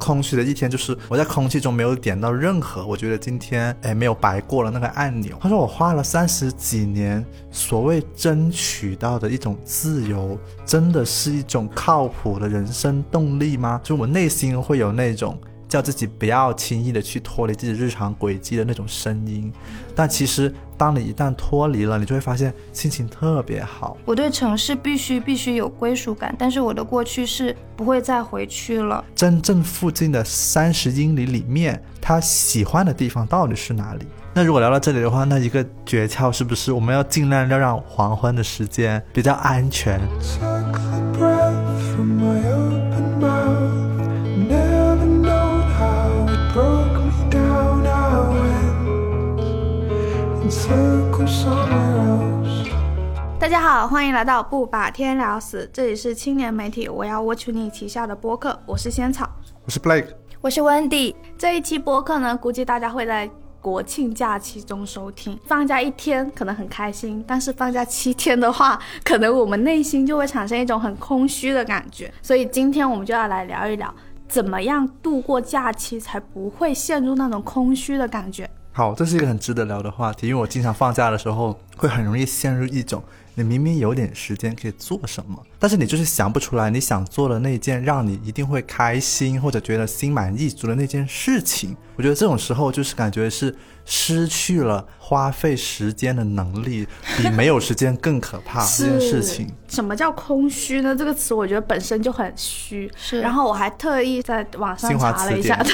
空虚的一天就是我在空气中没有点到任何，我觉得今天哎没有白过了那个按钮。他说我花了三十几年所谓争取到的一种自由，真的是一种靠谱的人生动力吗？就我内心会有那种。叫自己不要轻易的去脱离自己日常轨迹的那种声音，但其实当你一旦脱离了，你就会发现心情特别好。我对城市必须必须有归属感，但是我的过去是不会再回去了。真正附近的三十英里里面，他喜欢的地方到底是哪里？那如果聊到这里的话，那一个诀窍是不是我们要尽量要让黄昏的时间比较安全？大家好，欢迎来到不把天聊死，这里是青年媒体我要 Watch You 旗下的播客，我是仙草，我是 Blake，我是 Wendy。这一期播客呢，估计大家会在国庆假期中收听。放假一天可能很开心，但是放假七天的话，可能我们内心就会产生一种很空虚的感觉。所以今天我们就要来聊一聊，怎么样度过假期才不会陷入那种空虚的感觉。好，这是一个很值得聊的话题，因为我经常放假的时候会很容易陷入一种。你明明有点时间可以做什么，但是你就是想不出来你想做的那件让你一定会开心或者觉得心满意足的那件事情。我觉得这种时候就是感觉是失去了花费时间的能力，比没有时间更可怕。这件事情，什么叫空虚呢？这个词我觉得本身就很虚。是，然后我还特意在网上查了一下，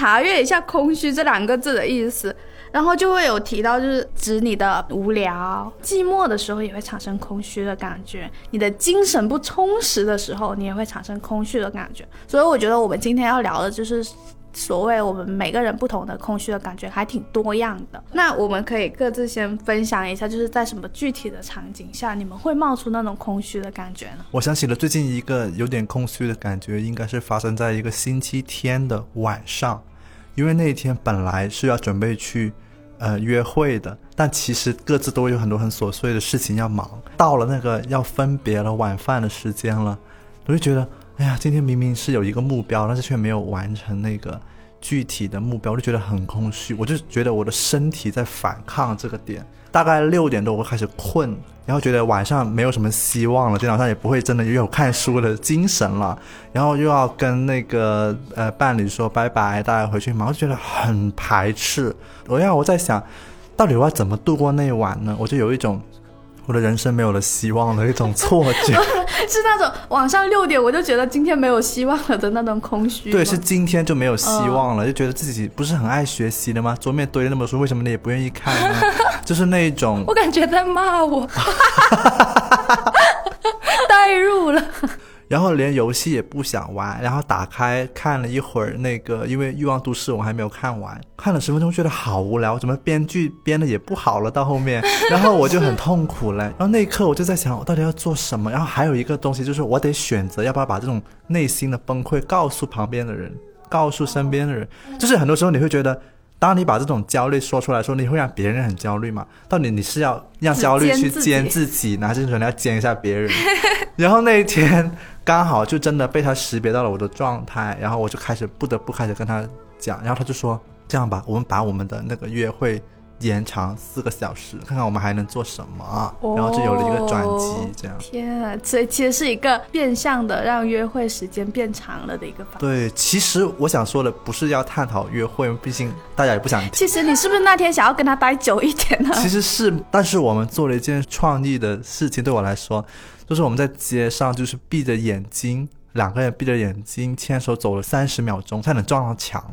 查阅一下“空虚”这两个字的意思。然后就会有提到，就是指你的无聊、寂寞的时候，也会产生空虚的感觉；你的精神不充实的时候，你也会产生空虚的感觉。所以我觉得我们今天要聊的就是所谓我们每个人不同的空虚的感觉，还挺多样的。那我们可以各自先分享一下，就是在什么具体的场景下，你们会冒出那种空虚的感觉呢？我想起了最近一个有点空虚的感觉，应该是发生在一个星期天的晚上。因为那一天本来是要准备去，呃，约会的，但其实各自都有很多很琐碎的事情要忙。到了那个要分别了晚饭的时间了，我就觉得，哎呀，今天明明是有一个目标，但是却没有完成那个具体的目标，我就觉得很空虚。我就觉得我的身体在反抗这个点。大概六点多我开始困，然后觉得晚上没有什么希望了，电脑上也不会真的又有看书的精神了，然后又要跟那个呃伴侣说拜拜，大家回去忙，我就觉得很排斥。我要我在想，到底我要怎么度过那一晚呢？我就有一种。我的人生没有了希望的一种错觉，是那种晚上六点我就觉得今天没有希望了的那种空虚。对，是今天就没有希望了，就觉得自己不是很爱学习的吗？桌面堆了那么多书，为什么你也不愿意看呢？就是那种，我感觉在骂我，代入了。然后连游戏也不想玩，然后打开看了一会儿那个，因为《欲望都市》我还没有看完，看了十分钟觉得好无聊，怎么编剧编的也不好了到后面，然后我就很痛苦嘞。然后那一刻我就在想，我到底要做什么？然后还有一个东西就是我得选择要不要把这种内心的崩溃告诉旁边的人，告诉身边的人。就是很多时候你会觉得。当你把这种焦虑说出来说，你会让别人很焦虑吗？到底你是要让焦虑去煎自己，还是说你要煎一下别人？然后那一天刚好就真的被他识别到了我的状态，然后我就开始不得不开始跟他讲，然后他就说这样吧，我们把我们的那个约会。延长四个小时，看看我们还能做什么，然后就有了一个转机，这样。天啊，所以其实是一个变相的让约会时间变长了的一个方法。对，其实我想说的不是要探讨约会，毕竟大家也不想。其实你是不是那天想要跟他待久一点呢？其实是，但是我们做了一件创意的事情，对我来说，就是我们在街上就是闭着眼睛，两个人闭着眼睛牵手走了三十秒钟，才能撞到墙。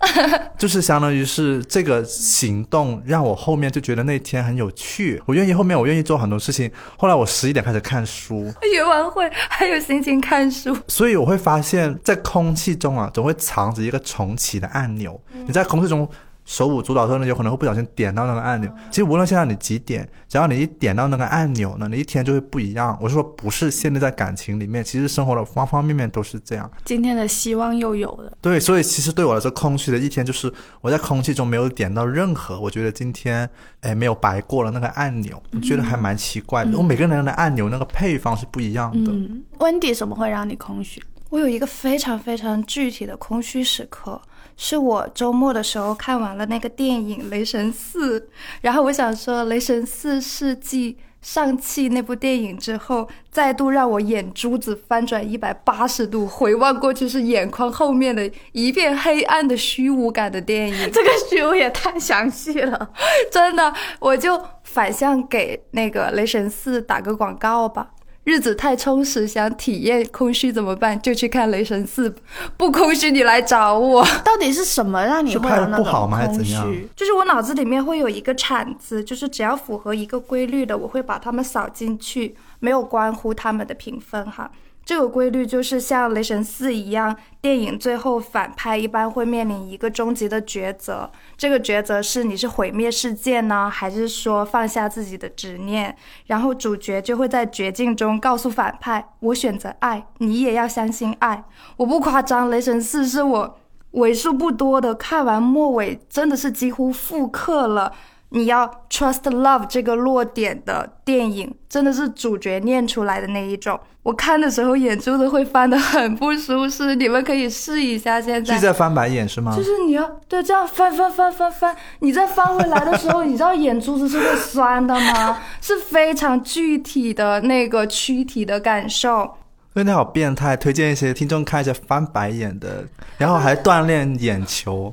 就是相当于是这个行动让我后面就觉得那天很有趣，我愿意后面我愿意做很多事情。后来我十一点开始看书，约完会还有心情看书，所以我会发现，在空气中啊，总会藏着一个重启的按钮。你在空气中。手舞足蹈的时候呢，有可能会不小心点到那个按钮。其实无论现在你几点，只要你一点到那个按钮呢，你一天就会不一样。我是说，不是限定在感情里面，其实生活的方方面面都是这样。今天的希望又有了。对，所以其实对我来说，空虚的一天就是我在空气中没有点到任何，我觉得今天哎没有白过了那个按钮，我觉得还蛮奇怪的。我每个人的按钮那个配方是不一样的。温迪什么会让你空虚？我有一个非常非常具体的空虚时刻，是我周末的时候看完了那个电影《雷神四》，然后我想说，《雷神四》是继上汽那部电影之后，再度让我眼珠子翻转一百八十度，回望过去是眼眶后面的一片黑暗的虚无感的电影。这个虚无也太详细了，真的，我就反向给那个《雷神四》打个广告吧。日子太充实，想体验空虚怎么办？就去看《雷神四》，不空虚你来找我。到底是什么让你会有那种空虚？就是我脑子里面会有一个铲子，就是只要符合一个规律的，我会把它们扫进去，没有关乎它们的评分哈。这个规律就是像《雷神四》一样，电影最后反派一般会面临一个终极的抉择。这个抉择是你是毁灭世界呢，还是说放下自己的执念？然后主角就会在绝境中告诉反派：“我选择爱，你也要相信爱。”我不夸张，《雷神四》是我为数不多的看完末尾真的是几乎复刻了。你要 trust love 这个落点的电影，真的是主角念出来的那一种。我看的时候眼珠子会翻得很不舒适，你们可以试一下。现在是在翻白眼是吗？就是你要对这样翻翻翻翻翻，你再翻回来的时候，你知道眼珠子是会酸的吗？是非常具体的那个躯体的感受。真的好变态，推荐一些听众看一下翻白眼的，然后还锻炼眼球。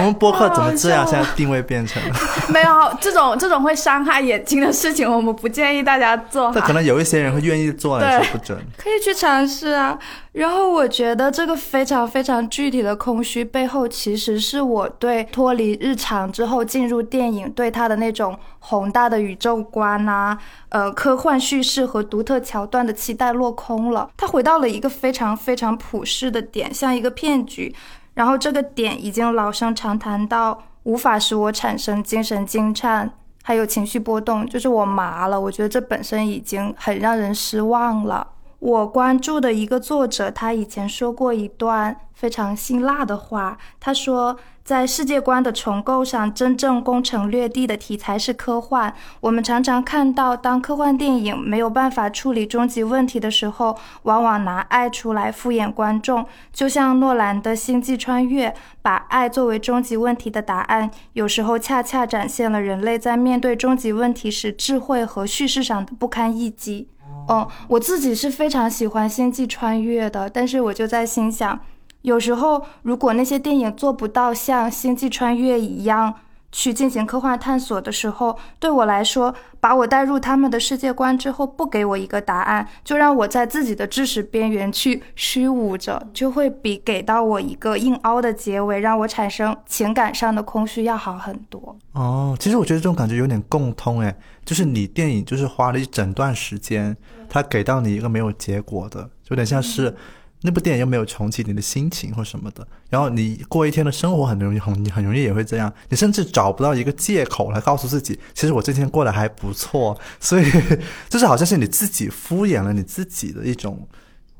我们播客怎么这样？现在定位变成 没有这种这种会伤害眼睛的事情，我们不建议大家做。但可能有一些人会愿意做，说不准。可以去尝试啊。然后我觉得这个非常非常具体的空虚背后，其实是我对脱离日常之后进入电影对它的那种宏大的宇宙观啊，呃，科幻叙事和独特桥段的期待落空了。它回到了一个非常非常普世的点，像一个骗局。然后这个点已经老生常谈到无法使我产生精神惊颤，还有情绪波动，就是我麻了。我觉得这本身已经很让人失望了。我关注的一个作者，他以前说过一段非常辛辣的话，他说。在世界观的重构上，真正攻城略地的题材是科幻。我们常常看到，当科幻电影没有办法处理终极问题的时候，往往拿爱出来敷衍观众。就像诺兰的《星际穿越》，把爱作为终极问题的答案，有时候恰恰展现了人类在面对终极问题时智慧和叙事上的不堪一击。嗯，我自己是非常喜欢《星际穿越》的，但是我就在心想。有时候，如果那些电影做不到像《星际穿越》一样去进行科幻探索的时候，对我来说，把我带入他们的世界观之后，不给我一个答案，就让我在自己的知识边缘去虚无着，就会比给到我一个硬凹的结尾，让我产生情感上的空虚要好很多。哦，其实我觉得这种感觉有点共通，诶，就是你电影就是花了一整段时间，它给到你一个没有结果的，有点像是。那部电影又没有重启你的心情或什么的，然后你过一天的生活很容易很你很容易也会这样，你甚至找不到一个借口来告诉自己，其实我这天过得还不错，所以 就是好像是你自己敷衍了你自己的一种，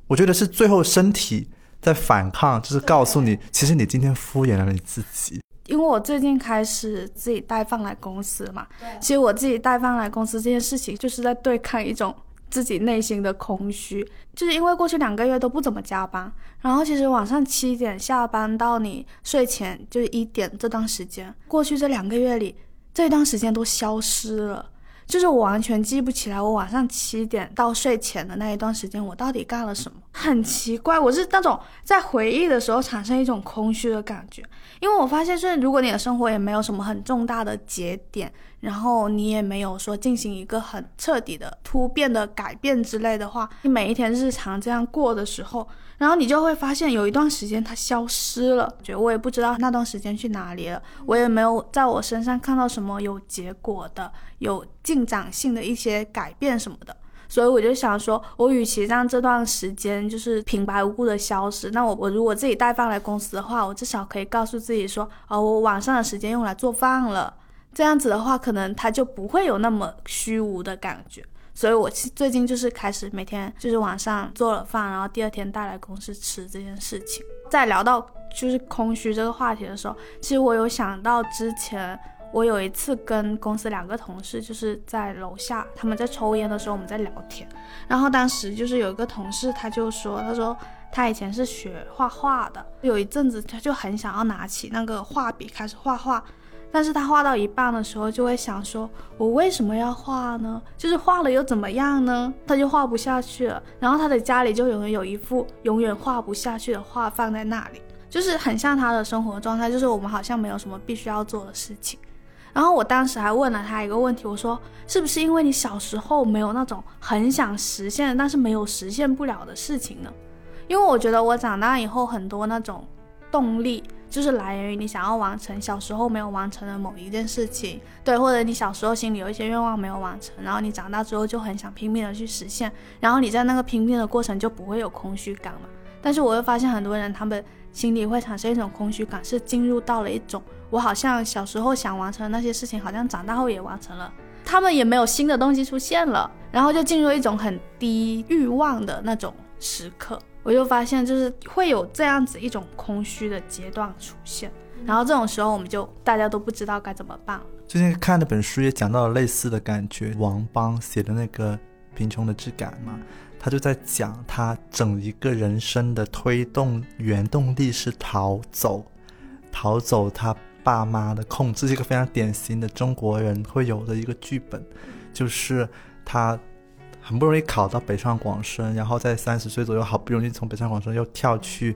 我觉得是最后身体在反抗，就是告诉你，其实你今天敷衍了你自己。因为我最近开始自己带饭来公司嘛，其实我自己带饭来公司这件事情，就是在对抗一种。自己内心的空虚，就是因为过去两个月都不怎么加班，然后其实晚上七点下班到你睡前就是一点这段时间，过去这两个月里，这段时间都消失了，就是我完全记不起来我晚上七点到睡前的那一段时间我到底干了什么，很奇怪，我是那种在回忆的时候产生一种空虚的感觉，因为我发现是如果你的生活也没有什么很重大的节点。然后你也没有说进行一个很彻底的突变的改变之类的话，你每一天日常这样过的时候，然后你就会发现有一段时间它消失了，觉得我也不知道那段时间去哪里了，我也没有在我身上看到什么有结果的、有进展性的一些改变什么的，所以我就想说，我与其让这段时间就是平白无故的消失，那我我如果自己带饭来公司的话，我至少可以告诉自己说，哦，我晚上的时间用来做饭了。这样子的话，可能他就不会有那么虚无的感觉。所以，我最近就是开始每天就是晚上做了饭，然后第二天带来公司吃这件事情。在聊到就是空虚这个话题的时候，其实我有想到之前我有一次跟公司两个同事就是在楼下，他们在抽烟的时候，我们在聊天。然后当时就是有一个同事，他就说，他说他以前是学画画的，有一阵子他就很想要拿起那个画笔开始画画。但是他画到一半的时候，就会想说，我为什么要画呢？就是画了又怎么样呢？他就画不下去了。然后他的家里就永远有一幅永远画不下去的画放在那里，就是很像他的生活状态，就是我们好像没有什么必须要做的事情。然后我当时还问了他一个问题，我说，是不是因为你小时候没有那种很想实现但是没有实现不了的事情呢？因为我觉得我长大以后很多那种动力。就是来源于你想要完成小时候没有完成的某一件事情，对，或者你小时候心里有一些愿望没有完成，然后你长大之后就很想拼命的去实现，然后你在那个拼命的过程就不会有空虚感嘛。但是我又发现很多人他们心里会产生一种空虚感，是进入到了一种我好像小时候想完成的那些事情，好像长大后也完成了，他们也没有新的东西出现了，然后就进入一种很低欲望的那种时刻。我就发现，就是会有这样子一种空虚的阶段出现，然后这种时候我们就大家都不知道该怎么办。最近看那本书也讲到了类似的感觉，王邦写的那个《贫穷的质感》嘛，他就在讲他整一个人生的推动原动力是逃走，逃走他爸妈的控制，是一个非常典型的中国人会有的一个剧本，就是他。很不容易考到北上广深，然后在三十岁左右，好不容易从北上广深又跳去，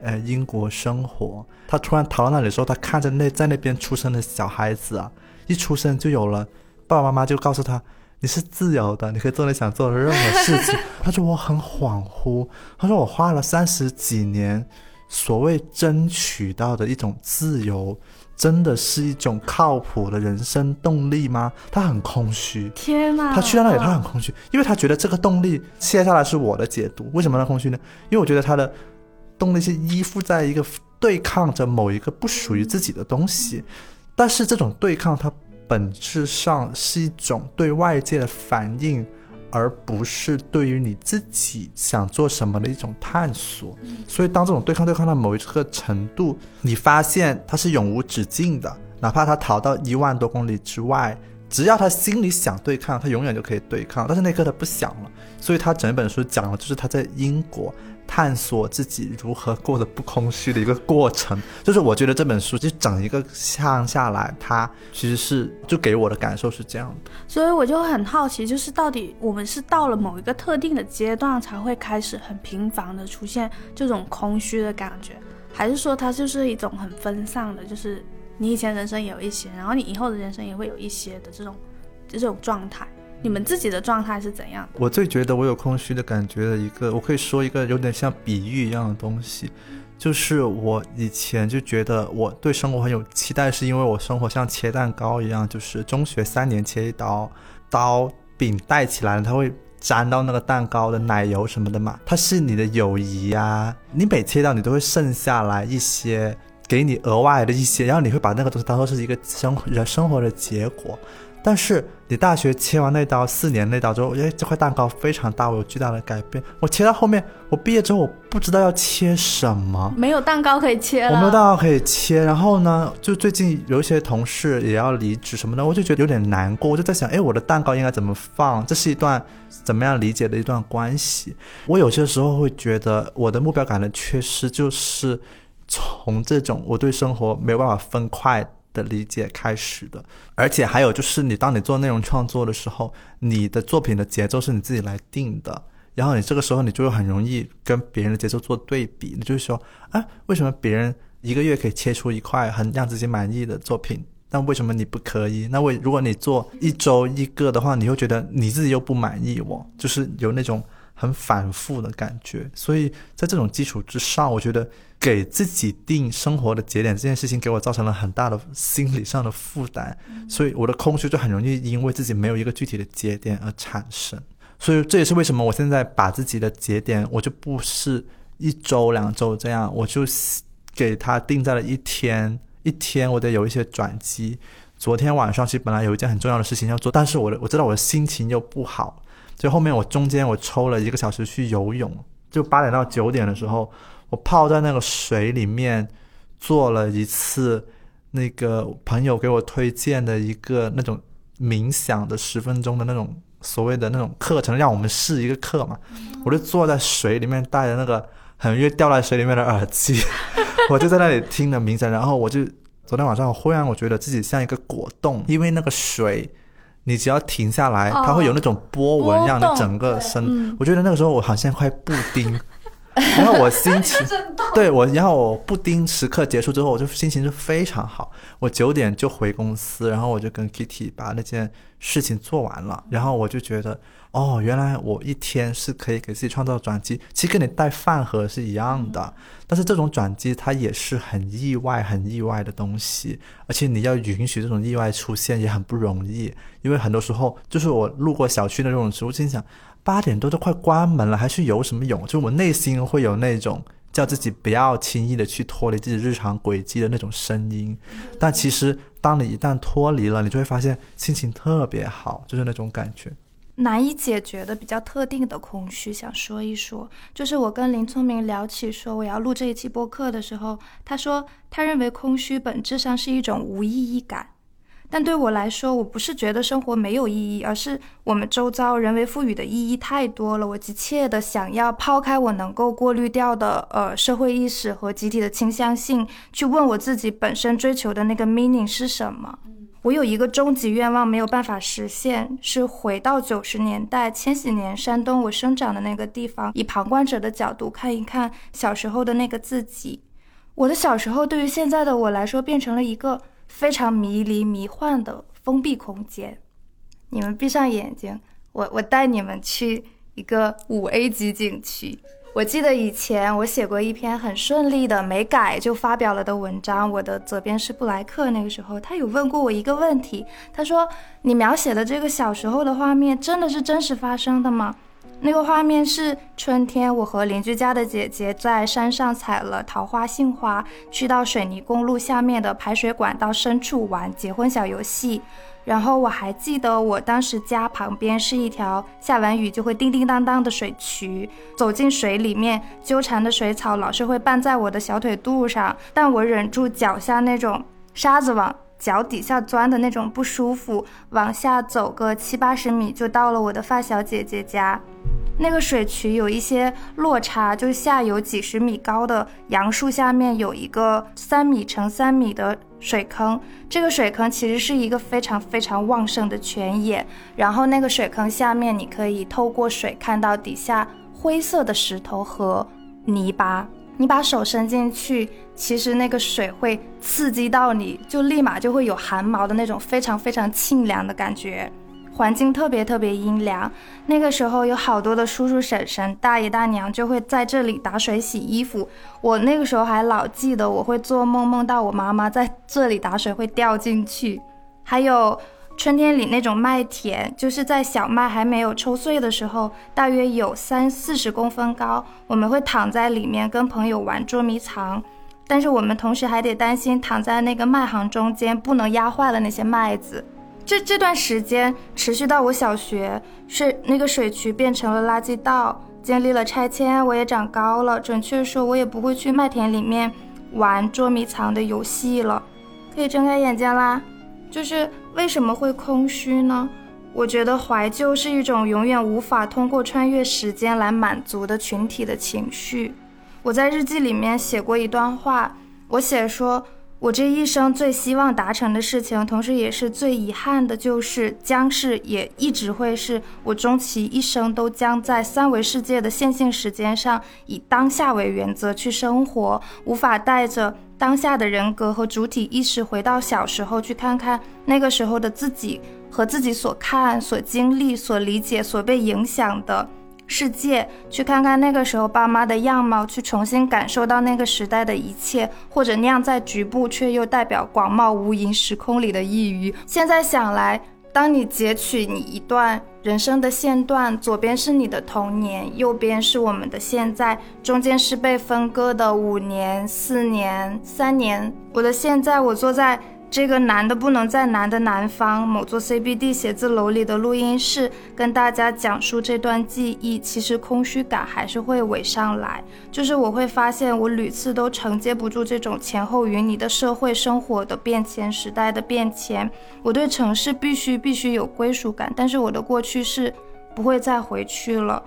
呃，英国生活。他突然逃到那里的时候，他看着那在那边出生的小孩子啊，一出生就有了爸爸妈妈就告诉他，你是自由的，你可以做你想做的任何事情。他说我很恍惚，他说我花了三十几年，所谓争取到的一种自由。真的是一种靠谱的人生动力吗？他很空虚。天哪！他去到那里，他很空虚，因为他觉得这个动力，接下来是我的解读。为什么他空虚呢？因为我觉得他的动力是依附在一个对抗着某一个不属于自己的东西，但是这种对抗，它本质上是一种对外界的反应。而不是对于你自己想做什么的一种探索，所以当这种对抗对抗到某一个程度，你发现它是永无止境的，哪怕他逃到一万多公里之外，只要他心里想对抗，他永远就可以对抗。但是那刻他不想了，所以他整本书讲的，就是他在英国。探索自己如何过得不空虚的一个过程，就是我觉得这本书就整一个看下来，它其实是就给我的感受是这样的。所以我就很好奇，就是到底我们是到了某一个特定的阶段才会开始很频繁的出现这种空虚的感觉，还是说它就是一种很分散的，就是你以前人生有一些，然后你以后的人生也会有一些的这种这种状态。你们自己的状态是怎样？我最觉得我有空虚的感觉的一个，我可以说一个有点像比喻一样的东西，就是我以前就觉得我对生活很有期待，是因为我生活像切蛋糕一样，就是中学三年切一刀，刀柄带起来了，它会沾到那个蛋糕的奶油什么的嘛，它是你的友谊呀，你每切到你都会剩下来一些，给你额外的一些，然后你会把那个东西当做是一个生人生活的结果。但是你大学切完那刀，四年那刀之后，哎，这块蛋糕非常大，我有巨大的改变。我切到后面，我毕业之后我不知道要切什么，没有蛋糕可以切了。我没有蛋糕可以切，然后呢，就最近有一些同事也要离职什么的，我就觉得有点难过。我就在想，哎，我的蛋糕应该怎么放？这是一段怎么样理解的一段关系？我有些时候会觉得我的目标感的缺失，就是从这种我对生活没有办法分块。的理解开始的，而且还有就是，你当你做内容创作的时候，你的作品的节奏是你自己来定的，然后你这个时候你就会很容易跟别人的节奏做对比，你就会说，啊，为什么别人一个月可以切出一块很让自己满意的作品，但为什么你不可以？那为如果你做一周一个的话，你会觉得你自己又不满意，我就是有那种。很反复的感觉，所以在这种基础之上，我觉得给自己定生活的节点这件事情，给我造成了很大的心理上的负担，所以我的空虚就很容易因为自己没有一个具体的节点而产生。所以这也是为什么我现在把自己的节点，我就不是一周两周这样，我就给他定在了一天，一天我得有一些转机。昨天晚上其实本来有一件很重要的事情要做，但是我的我知道我的心情又不好。就后面我中间我抽了一个小时去游泳，就八点到九点的时候，我泡在那个水里面做了一次那个朋友给我推荐的一个那种冥想的十分钟的那种所谓的那种课程，让我们试一个课嘛。我就坐在水里面，戴着那个很容易掉在水里面的耳机，我就在那里听着冥想。然后我就昨天晚上，忽然我觉得自己像一个果冻，因为那个水，你只要停下来，它会有那种波纹，让你整个身。我觉得那个时候我好像块布丁。然后我心情 对我，然后我布丁时刻结束之后，我就心情就非常好。我九点就回公司，然后我就跟 Kitty 把那件事情做完了。然后我就觉得，哦，原来我一天是可以给自己创造转机，其实跟你带饭盒是一样的。但是这种转机它也是很意外、很意外的东西，而且你要允许这种意外出现也很不容易，因为很多时候就是我路过小区的这种时候，心想。八点多都快关门了，还去游什么泳？就我内心会有那种叫自己不要轻易的去脱离自己日常轨迹的那种声音。但其实，当你一旦脱离了，你就会发现心情特别好，就是那种感觉。难以解决的比较特定的空虚，想说一说。就是我跟林聪明聊起说我要录这一期播客的时候，他说他认为空虚本质上是一种无意义感。但对我来说，我不是觉得生活没有意义，而是我们周遭人为赋予的意义太多了。我急切的想要抛开我能够过滤掉的呃社会意识和集体的倾向性，去问我自己本身追求的那个 meaning 是什么。我有一个终极愿望没有办法实现，是回到九十年代千禧年山东我生长的那个地方，以旁观者的角度看一看小时候的那个自己。我的小时候对于现在的我来说，变成了一个。非常迷离、迷幻的封闭空间。你们闭上眼睛，我我带你们去一个五 A 级景区。我记得以前我写过一篇很顺利的、没改就发表了的文章。我的责编是布莱克，那个时候他有问过我一个问题，他说：“你描写的这个小时候的画面，真的是真实发生的吗？”那个画面是春天，我和邻居家的姐姐在山上采了桃花、杏花，去到水泥公路下面的排水管道深处玩结婚小游戏。然后我还记得，我当时家旁边是一条下完雨就会叮叮当当的水渠，走进水里面，纠缠的水草老是会绊在我的小腿肚上，但我忍住脚下那种沙子往脚底下钻的那种不舒服，往下走个七八十米就到了我的发小姐姐家。那个水渠有一些落差，就是下游几十米高的杨树下面有一个三米乘三米的水坑，这个水坑其实是一个非常非常旺盛的泉眼，然后那个水坑下面你可以透过水看到底下灰色的石头和泥巴，你把手伸进去，其实那个水会刺激到你，就立马就会有汗毛的那种非常非常清凉的感觉。环境特别特别阴凉，那个时候有好多的叔叔婶婶、大爷大娘就会在这里打水洗衣服。我那个时候还老记得，我会做梦梦到我妈妈在这里打水会掉进去。还有春天里那种麦田，就是在小麦还没有抽穗的时候，大约有三四十公分高，我们会躺在里面跟朋友玩捉迷藏，但是我们同时还得担心躺在那个麦行中间不能压坏了那些麦子。这这段时间持续到我小学，是那个水渠变成了垃圾道，经历了拆迁，我也长高了。准确说，我也不会去麦田里面玩捉迷藏的游戏了。可以睁开眼睛啦。就是为什么会空虚呢？我觉得怀旧是一种永远无法通过穿越时间来满足的群体的情绪。我在日记里面写过一段话，我写说。我这一生最希望达成的事情，同时也是最遗憾的，就是将是也一直会是我终其一生都将在三维世界的线性时间上以当下为原则去生活，无法带着当下的人格和主体意识回到小时候去看看那个时候的自己和自己所看、所经历、所理解、所被影响的。世界，去看看那个时候爸妈的样貌，去重新感受到那个时代的一切，或者酿在局部却又代表广袤无垠时空里的一隅。现在想来，当你截取你一段人生的线段，左边是你的童年，右边是我们的现在，中间是被分割的五年、四年、三年。我的现在，我坐在。这个男的不能在南的南方某座 CBD 写字楼里的录音室跟大家讲述这段记忆，其实空虚感还是会围上来。就是我会发现，我屡次都承接不住这种前后与你的社会生活的变迁、时代的变迁。我对城市必须必须有归属感，但是我的过去是不会再回去了。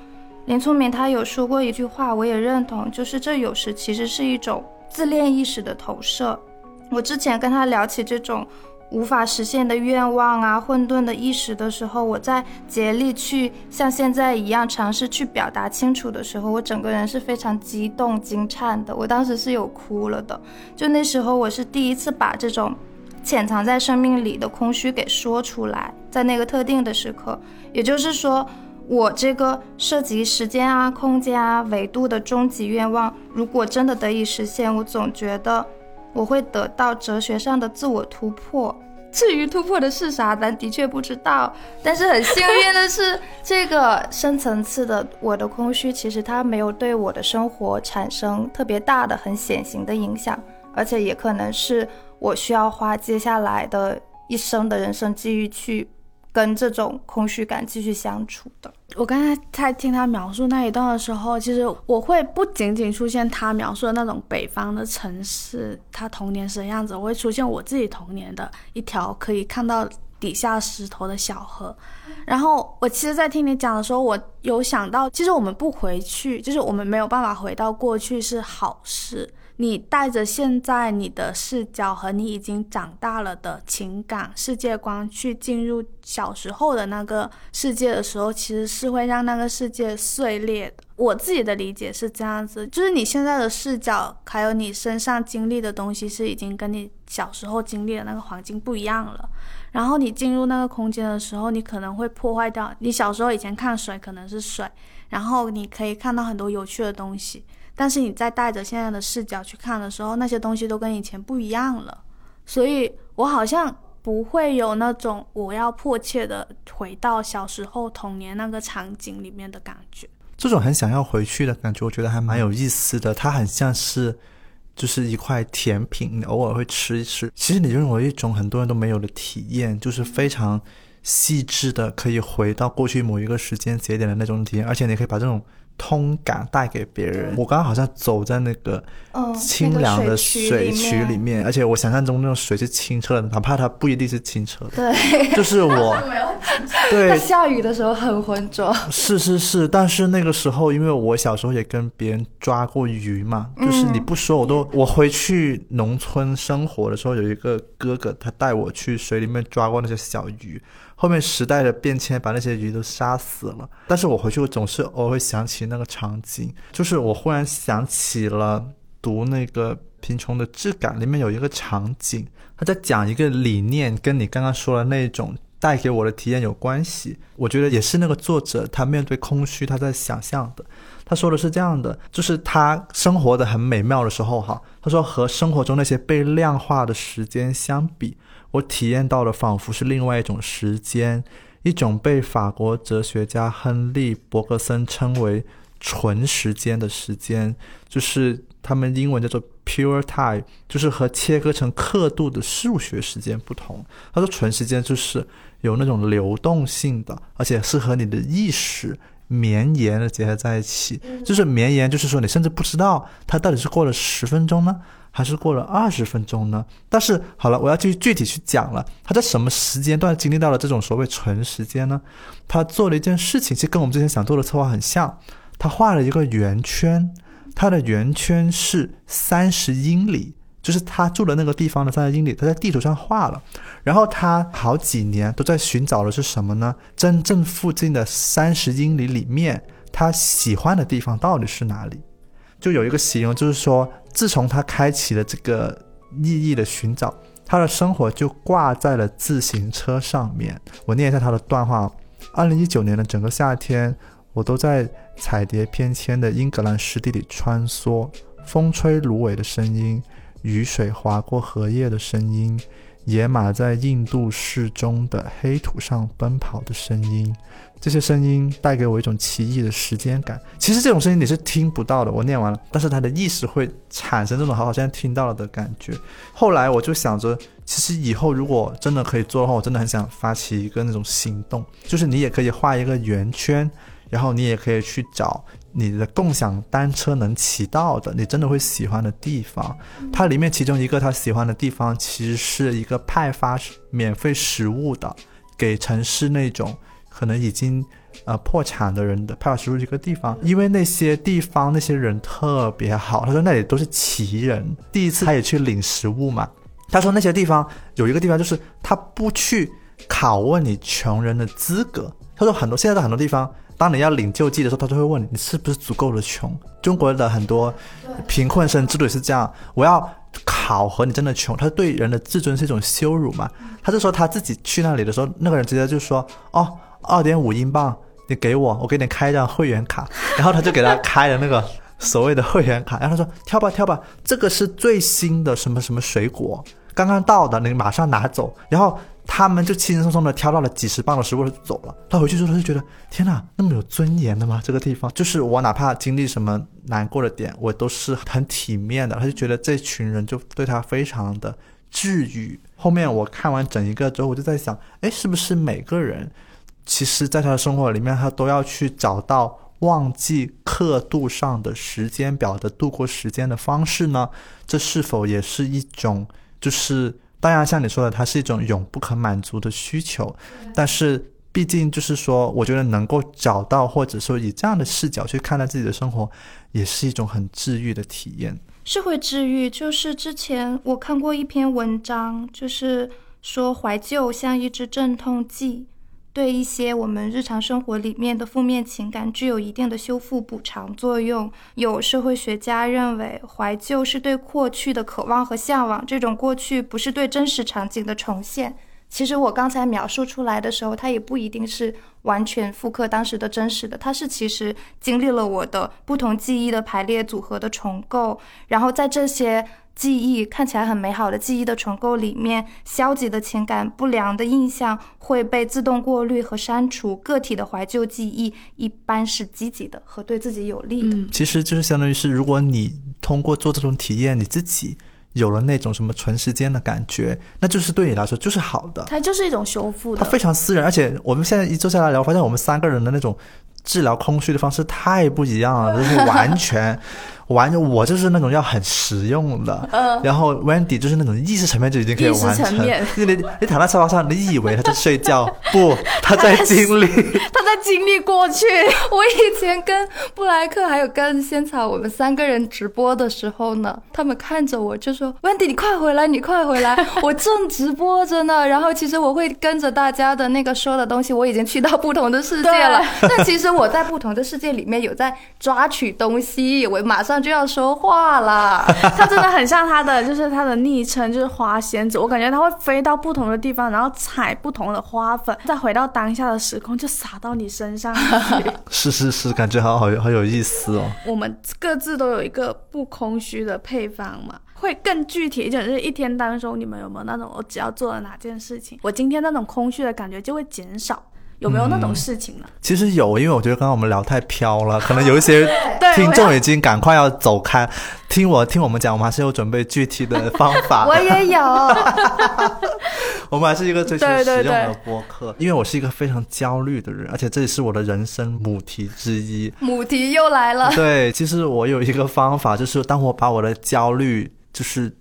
林聪明他有说过一句话，我也认同，就是这有时其实是一种自恋意识的投射。我之前跟他聊起这种无法实现的愿望啊、混沌的意识的时候，我在竭力去像现在一样尝试去表达清楚的时候，我整个人是非常激动、惊颤的。我当时是有哭了的。就那时候，我是第一次把这种潜藏在生命里的空虚给说出来，在那个特定的时刻。也就是说，我这个涉及时间啊、空间啊、维度的终极愿望，如果真的得以实现，我总觉得。我会得到哲学上的自我突破，至于突破的是啥，咱的确不知道。但是很幸运的是，这个深层次的我的空虚，其实它没有对我的生活产生特别大的、很显形的影响，而且也可能是我需要花接下来的一生的人生机遇去。跟这种空虚感继续相处的。我刚才在听他描述那一段的时候，其实我会不仅仅出现他描述的那种北方的城市，他童年时的样子，我会出现我自己童年的一条可以看到底下石头的小河。然后我其实，在听你讲的时候，我有想到，其实我们不回去，就是我们没有办法回到过去是好事。你带着现在你的视角和你已经长大了的情感世界观去进入小时候的那个世界的时候，其实是会让那个世界碎裂的。我自己的理解是这样子，就是你现在的视角还有你身上经历的东西是已经跟你小时候经历的那个环境不一样了。然后你进入那个空间的时候，你可能会破坏掉你小时候以前看水可能是水，然后你可以看到很多有趣的东西。但是你在带着现在的视角去看的时候，那些东西都跟以前不一样了，所以我好像不会有那种我要迫切的回到小时候童年那个场景里面的感觉。这种很想要回去的感觉，我觉得还蛮有意思的。它很像是就是一块甜品，你偶尔会吃一吃。其实你认为一种很多人都没有的体验，就是非常细致的，可以回到过去某一个时间节点的那种体验，而且你可以把这种。通感带给别人。我刚刚好像走在那个清凉的水渠里面，而且我想象中那种水是清澈的，哪怕它不一定是清澈的。对，就是我。对，下雨的时候很浑浊。是是是，但是那个时候，因为我小时候也跟别人抓过鱼嘛，就是你不说我都。我回去农村生活的时候，有一个哥哥，他带我去水里面抓过那些小鱼。后面时代的变迁把那些鱼都杀死了，但是我回去我总是偶尔会想起那个场景，就是我忽然想起了读那个《贫穷的质感》里面有一个场景，他在讲一个理念，跟你刚刚说的那种带给我的体验有关系。我觉得也是那个作者他面对空虚他在想象的。他说的是这样的，就是他生活的很美妙的时候哈，他说和生活中那些被量化的时间相比。我体验到的仿佛是另外一种时间，一种被法国哲学家亨利·伯格森称为“纯时间”的时间，就是他们英文叫做 “pure time”，就是和切割成刻度的数学时间不同。他说，纯时间就是有那种流动性的，而且是和你的意识绵延的结合在一起。就是绵延，就是说你甚至不知道它到底是过了十分钟呢。还是过了二十分钟呢？但是好了，我要去具体去讲了。他在什么时间段经历到了这种所谓纯时间呢？他做了一件事情，其实跟我们之前想做的策划很像。他画了一个圆圈，他的圆圈是三十英里，就是他住的那个地方的三十英里。他在地图上画了，然后他好几年都在寻找的是什么呢？真正附近的三十英里里面，他喜欢的地方到底是哪里？就有一个形容，就是说。自从他开启了这个意义的寻找，他的生活就挂在了自行车上面。我念一下他的段话：二零一九年的整个夏天，我都在彩蝶翩跹的英格兰湿地里穿梭，风吹芦苇的声音，雨水划过荷叶的声音，野马在印度市中的黑土上奔跑的声音。这些声音带给我一种奇异的时间感。其实这种声音你是听不到的，我念完了，但是它的意识会产生这种好像听到了的感觉。后来我就想着，其实以后如果真的可以做的话，我真的很想发起一个那种行动，就是你也可以画一个圆圈，然后你也可以去找你的共享单车能骑到的，你真的会喜欢的地方。它里面其中一个他喜欢的地方，其实是一个派发免费食物的，给城市那种。可能已经呃破产的人的派发食物一个地方，因为那些地方那些人特别好。他说那里都是奇人，第一次他也去领食物嘛。他说那些地方有一个地方就是他不去拷问你穷人的资格。他说很多现在的很多地方，当你要领救济的时候，他就会问你是不是足够的穷。中国的很多贫困生制度也是这样，我要考核你真的穷，他对人的自尊是一种羞辱嘛。他就说他自己去那里的时候，那个人直接就说哦。二点五英镑，你给我，我给你开一张会员卡。然后他就给他开了那个所谓的会员卡。然后他说：“挑吧，挑吧，这个是最新的什么什么水果，刚刚到的，你马上拿走。”然后他们就轻轻松松的挑到了几十磅的食物就走了。他回去之后他就觉得：“天哪，那么有尊严的吗？这个地方就是我哪怕经历什么难过的点，我都是很体面的。”他就觉得这群人就对他非常的治愈。后面我看完整一个之后，我就在想：哎，是不是每个人？其实，在他的生活里面，他都要去找到忘记刻度上的时间表的度过时间的方式呢？这是否也是一种，就是当然像你说的，它是一种永不可满足的需求。但是，毕竟就是说，我觉得能够找到，或者说以这样的视角去看待自己的生活，也是一种很治愈的体验。是会治愈。就是之前我看过一篇文章，就是说怀旧像一支镇痛剂。对一些我们日常生活里面的负面情感具有一定的修复补偿作用。有社会学家认为，怀旧是对过去的渴望和向往，这种过去不是对真实场景的重现。其实我刚才描述出来的时候，它也不一定是完全复刻当时的真实的，它是其实经历了我的不同记忆的排列组合的重构，然后在这些。记忆看起来很美好的记忆的重构里面，消极的情感、不良的印象会被自动过滤和删除。个体的怀旧记忆一般是积极的和对自己有利的。其实就是相当于是，如果你通过做这种体验，你自己有了那种什么存时间的感觉，那就是对你来说就是好的。它就是一种修复的，它非常私人。而且我们现在一坐下来聊，发现我们三个人的那种治疗空虚的方式太不一样了，就是完全。完全，我就是那种要很实用的，然后 Wendy 就是那种意识层面就已经可以完成。你你躺在沙发上，你以为他在睡觉？不，他在经历，他在经历过去。我以前跟布莱克还有跟仙草，我们三个人直播的时候呢，他们看着我就说：“Wendy，你快回来，你快回来，我正直播着呢。”然后其实我会跟着大家的那个说的东西，我已经去到不同的世界了。但其实我在不同的世界里面有在抓取东西，我马上。就要说话了，他真的很像他的，就是他的昵称就是花仙子。我感觉他会飞到不同的地方，然后采不同的花粉，再回到当下的时空，就撒到你身上。是是是，感觉好好好有意思哦。我们各自都有一个不空虚的配方嘛，会更具体一点，就是一天当中你们有没有那种，我只要做了哪件事情，我今天那种空虚的感觉就会减少。有没有那种事情呢？其实有，因为我觉得刚刚我们聊太飘了，可能有一些 听众已经赶快要走开。听我听我们讲，我们还是有准备具体的方法。我也有，我们还是一个追求实用的播客。因为我是一个非常焦虑的人，而且这也是我的人生母题之一。母题又来了。对，其实我有一个方法，就是当我把我的焦虑，就是。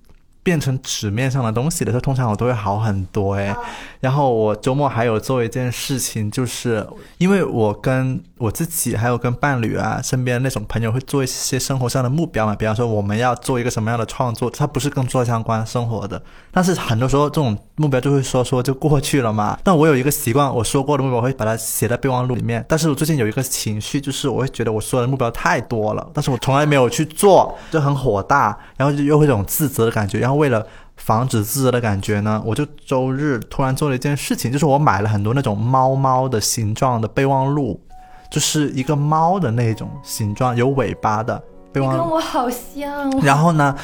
变成纸面上的东西的时候，通常我都会好很多诶。然后我周末还有做一件事情，就是因为我跟我自己还有跟伴侣啊，身边那种朋友会做一些生活上的目标嘛。比方说我们要做一个什么样的创作，它不是跟做相关生活的，但是很多时候这种目标就会说说就过去了嘛。但我有一个习惯，我说过的目标我会把它写在备忘录里面。但是我最近有一个情绪，就是我会觉得我说的目标太多了，但是我从来没有去做，就很火大，然后就又会一种自责的感觉，然后。为了防止自责的感觉呢，我就周日突然做了一件事情，就是我买了很多那种猫猫的形状的备忘录，就是一个猫的那种形状，有尾巴的备忘录。跟我好像。然后呢，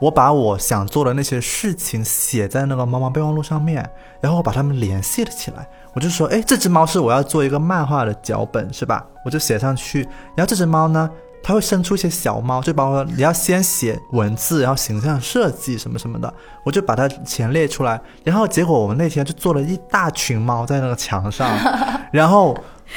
我把我想做的那些事情写在那个猫猫备忘录上面，然后我把它们联系了起来。我就说，哎，这只猫是我要做一个漫画的脚本，是吧？我就写上去。然后这只猫呢，它会生出一些小猫，就包括你要先写文字，然后形象设计什么什么的，我就把它前列出来。然后结果我们那天就做了一大群猫在那个墙上，然后。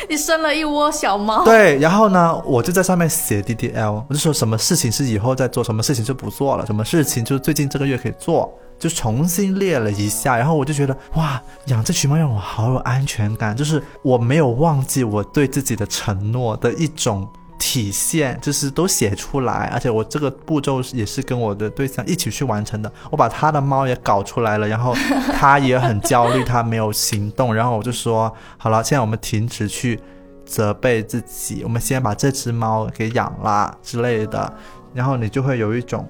你生了一窝小猫，对，然后呢，我就在上面写 D D L，我就说什么事情是以后再做，什么事情就不做了，什么事情就最近这个月可以做，就重新列了一下，然后我就觉得哇，养这群猫让我好有安全感，就是我没有忘记我对自己的承诺的一种。体现就是都写出来，而且我这个步骤也是跟我的对象一起去完成的。我把他的猫也搞出来了，然后他也很焦虑，他没有行动。然后我就说好了，现在我们停止去责备自己，我们先把这只猫给养啦之类的。然后你就会有一种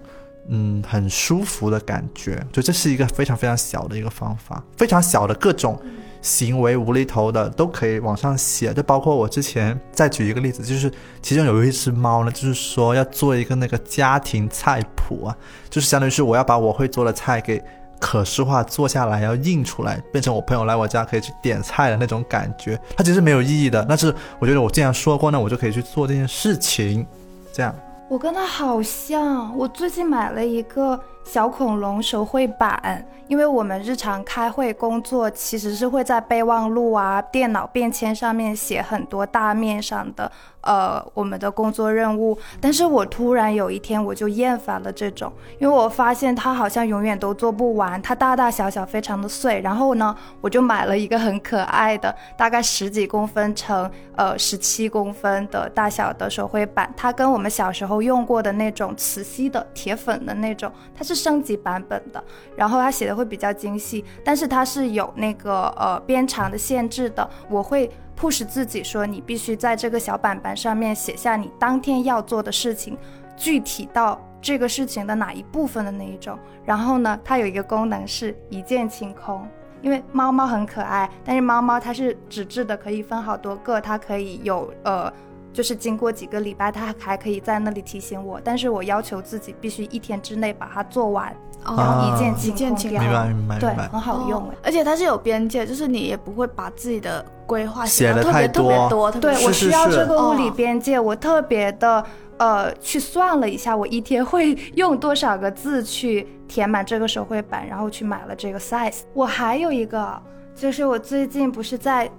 嗯很舒服的感觉。就这是一个非常非常小的一个方法，非常小的各种。行为无厘头的都可以往上写，就包括我之前再举一个例子，就是其中有一只猫呢，就是说要做一个那个家庭菜谱啊，就是相当于是我要把我会做的菜给可视化做下来，要印出来，变成我朋友来我家可以去点菜的那种感觉。它其实没有意义的，但是我觉得我既然说过，那我就可以去做这件事情。这样，我跟他好像，我最近买了一个小恐龙手绘板。因为我们日常开会工作，其实是会在备忘录啊、电脑便签上面写很多大面上的。呃，我们的工作任务，但是我突然有一天我就厌烦了这种，因为我发现它好像永远都做不完，它大大小小非常的碎。然后呢，我就买了一个很可爱的，大概十几公分乘呃十七公分的大小的手绘板，它跟我们小时候用过的那种磁吸的铁粉的那种，它是升级版本的，然后它写的会比较精细，但是它是有那个呃边长的限制的，我会。迫使自己说，你必须在这个小板板上面写下你当天要做的事情，具体到这个事情的哪一部分的那一种。然后呢，它有一个功能是一键清空，因为猫猫很可爱，但是猫猫它是纸质的，可以分好多个，它可以有呃。就是经过几个礼拜，他还可以在那里提醒我，但是我要求自己必须一天之内把它做完，然后一键清空掉。明白明白对，很好用而且它是有边界，就是你也不会把自己的规划写的特别特别多。对我需要这个物理边界，我特别的呃去算了一下，我一天会 用多少个字去填满这个手绘板，然后去买了这个 size。我还有一个，就是我最近不是在。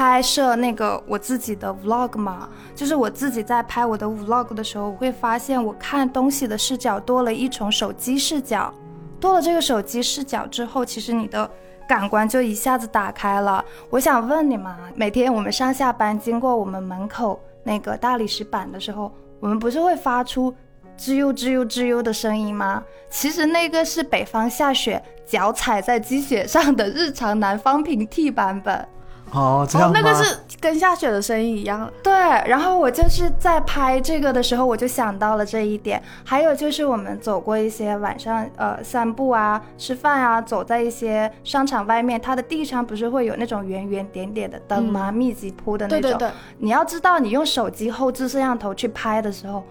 拍摄那个我自己的 vlog 嘛，就是我自己在拍我的 vlog 的时候，我会发现我看东西的视角多了一重手机视角，多了这个手机视角之后，其实你的感官就一下子打开了。我想问你们，每天我们上下班经过我们门口那个大理石板的时候，我们不是会发出吱呦吱呦吱呦的声音吗？其实那个是北方下雪，脚踩在积雪上的日常南方平替版本。哦，这样那个是跟下雪的声音一样。对，然后我就是在拍这个的时候，我就想到了这一点。还有就是我们走过一些晚上呃散步啊、吃饭啊，走在一些商场外面，它的地上不是会有那种圆圆点点的灯吗？密集铺的那种。对对对。你要知道，你用手机后置摄像头去拍的时候。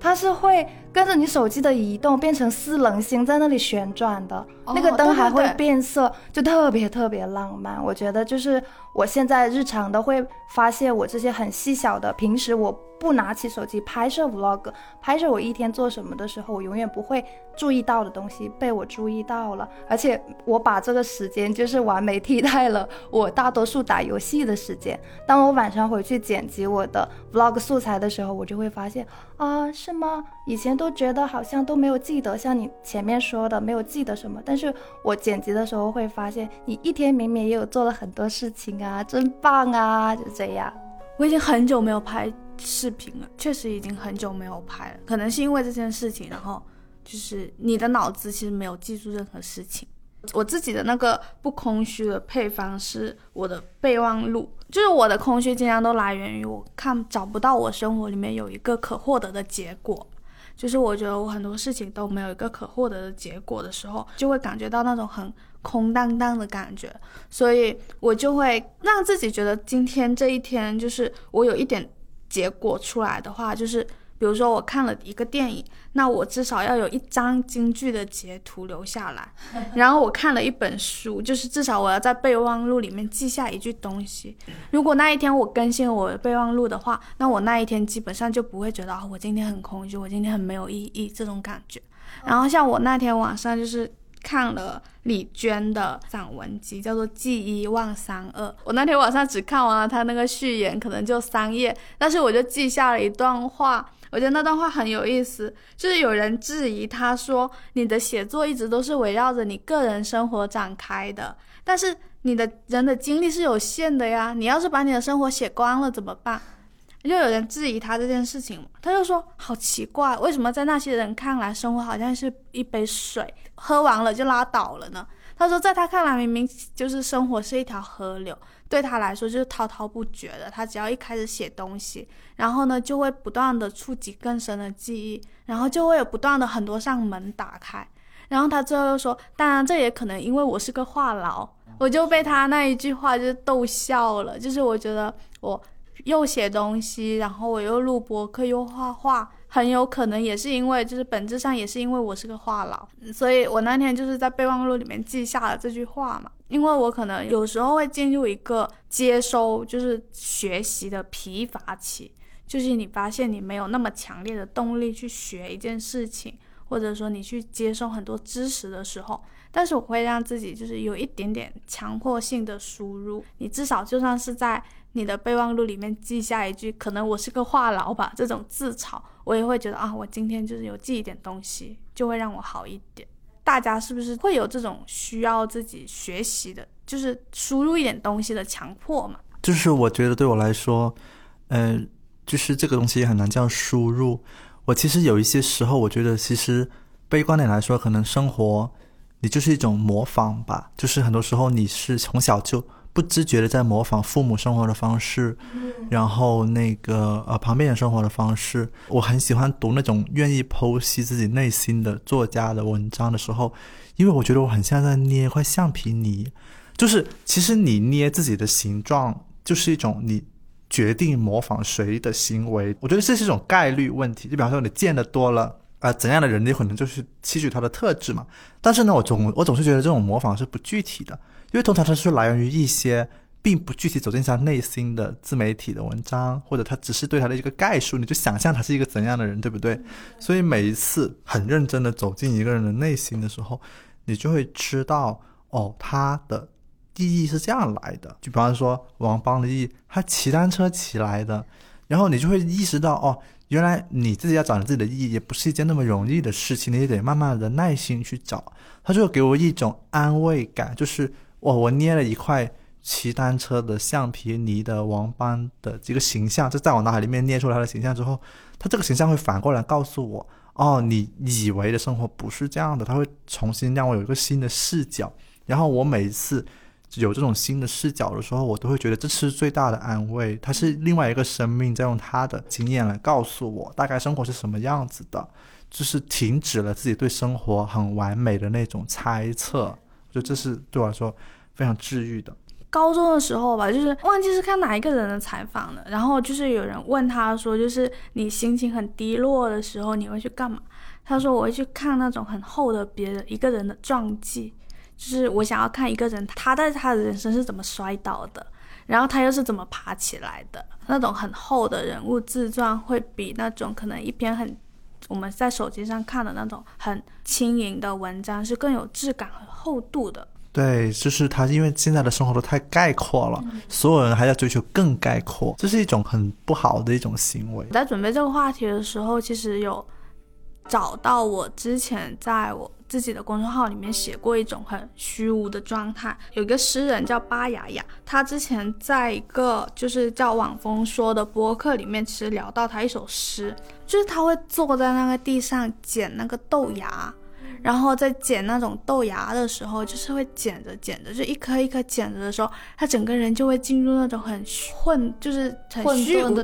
它是会跟着你手机的移动变成四棱星在那里旋转的，那个灯还会变色，就特别特别浪漫。我觉得就是我现在日常都会发现我这些很细小的，平时我。不拿起手机拍摄 vlog，拍摄我一天做什么的时候，我永远不会注意到的东西被我注意到了，而且我把这个时间就是完美替代了我大多数打游戏的时间。当我晚上回去剪辑我的 vlog 素材的时候，我就会发现啊，是吗？以前都觉得好像都没有记得，像你前面说的没有记得什么，但是我剪辑的时候会发现，你一天明明也有做了很多事情啊，真棒啊，就这样。我已经很久没有拍。视频了，确实已经很久没有拍了，可能是因为这件事情，然后就是你的脑子其实没有记住任何事情。我自己的那个不空虚的配方是我的备忘录，就是我的空虚经常都来源于我看找不到我生活里面有一个可获得的结果，就是我觉得我很多事情都没有一个可获得的结果的时候，就会感觉到那种很空荡荡的感觉，所以我就会让自己觉得今天这一天就是我有一点。结果出来的话，就是比如说我看了一个电影，那我至少要有一张京剧的截图留下来。然后我看了一本书，就是至少我要在备忘录里面记下一句东西。如果那一天我更新我的备忘录的话，那我那一天基本上就不会觉得啊，我今天很空虚，我今天很没有意义这种感觉。然后像我那天晚上就是看了李娟的散文集，叫做《记一忘三二》。我那天晚上只看完了她那个序言，可能就三页，但是我就记下了一段话。我觉得那段话很有意思，就是有人质疑他说，你的写作一直都是围绕着你个人生活展开的，但是你的人的精力是有限的呀，你要是把你的生活写光了怎么办？又有人质疑他这件事情，他就说好奇怪，为什么在那些人看来，生活好像是一杯水，喝完了就拉倒了呢？他说，在他看来，明明就是生活是一条河流。对他来说就是滔滔不绝的，他只要一开始写东西，然后呢就会不断的触及更深的记忆，然后就会有不断的很多扇门打开，然后他最后又说，当然这也可能因为我是个话痨，我就被他那一句话就逗笑了，就是我觉得我又写东西，然后我又录播客又画画。很有可能也是因为，就是本质上也是因为我是个话痨，所以我那天就是在备忘录里面记下了这句话嘛。因为我可能有时候会进入一个接收，就是学习的疲乏期，就是你发现你没有那么强烈的动力去学一件事情，或者说你去接受很多知识的时候，但是我会让自己就是有一点点强迫性的输入，你至少就算是在。你的备忘录里面记下一句，可能我是个话痨吧，这种自嘲，我也会觉得啊，我今天就是有记一点东西，就会让我好一点。大家是不是会有这种需要自己学习的，就是输入一点东西的强迫嘛？就是我觉得对我来说，嗯，就是这个东西很难叫输入。我其实有一些时候，我觉得其实悲观点来说，可能生活你就是一种模仿吧，就是很多时候你是从小就。不自觉的在模仿父母生活的方式，然后那个呃旁边人生活的方式。我很喜欢读那种愿意剖析自己内心的作家的文章的时候，因为我觉得我很像在捏一块橡皮泥。就是其实你捏自己的形状，就是一种你决定模仿谁的行为。我觉得这是一种概率问题。就比方说你见的多了啊，怎样的人你可能就是吸取他的特质嘛。但是呢，我总我总是觉得这种模仿是不具体的。因为通常它是来源于一些并不具体走进他内心的自媒体的文章，或者他只是对他的一个概述，你就想象他是一个怎样的人，对不对？所以每一次很认真的走进一个人的内心的时候，你就会知道哦，他的意义是这样来的。就比方说王邦的意义，他骑单车骑来的，然后你就会意识到哦，原来你自己要找自己的意义也不是一件那么容易的事情，你也得慢慢的耐心去找。他就给我一种安慰感，就是。我我捏了一块骑单车的橡皮泥的王邦的这个形象，就在我脑海里面捏出来的形象之后，他这个形象会反过来告诉我，哦，你以为的生活不是这样的，他会重新让我有一个新的视角。然后我每一次有这种新的视角的时候，我都会觉得这是最大的安慰。他是另外一个生命在用他的经验来告诉我，大概生活是什么样子的，就是停止了自己对生活很完美的那种猜测。就这是对我来说非常治愈的。高中的时候吧，就是忘记是看哪一个人的采访了，然后就是有人问他说，就是你心情很低落的时候，你会去干嘛？他说我会去看那种很厚的别人一个人的传记，就是我想要看一个人他在他的人生是怎么摔倒的，然后他又是怎么爬起来的。那种很厚的人物自传会比那种可能一篇很。我们在手机上看的那种很轻盈的文章是更有质感和厚度的。对，就是他，因为现在的生活都太概括了，所有人还在追求更概括，这是一种很不好的一种行为。在准备这个话题的时候，其实有找到我之前在我自己的公众号里面写过一种很虚无的状态。有一个诗人叫巴雅雅，他之前在一个就是叫网风说的播客里面，其实聊到他一首诗。就是他会坐在那个地上捡那个豆芽，然后在捡那种豆芽的时候，就是会捡着捡着，就一颗一颗捡着的时候，他整个人就会进入那种很混，就是很虚无的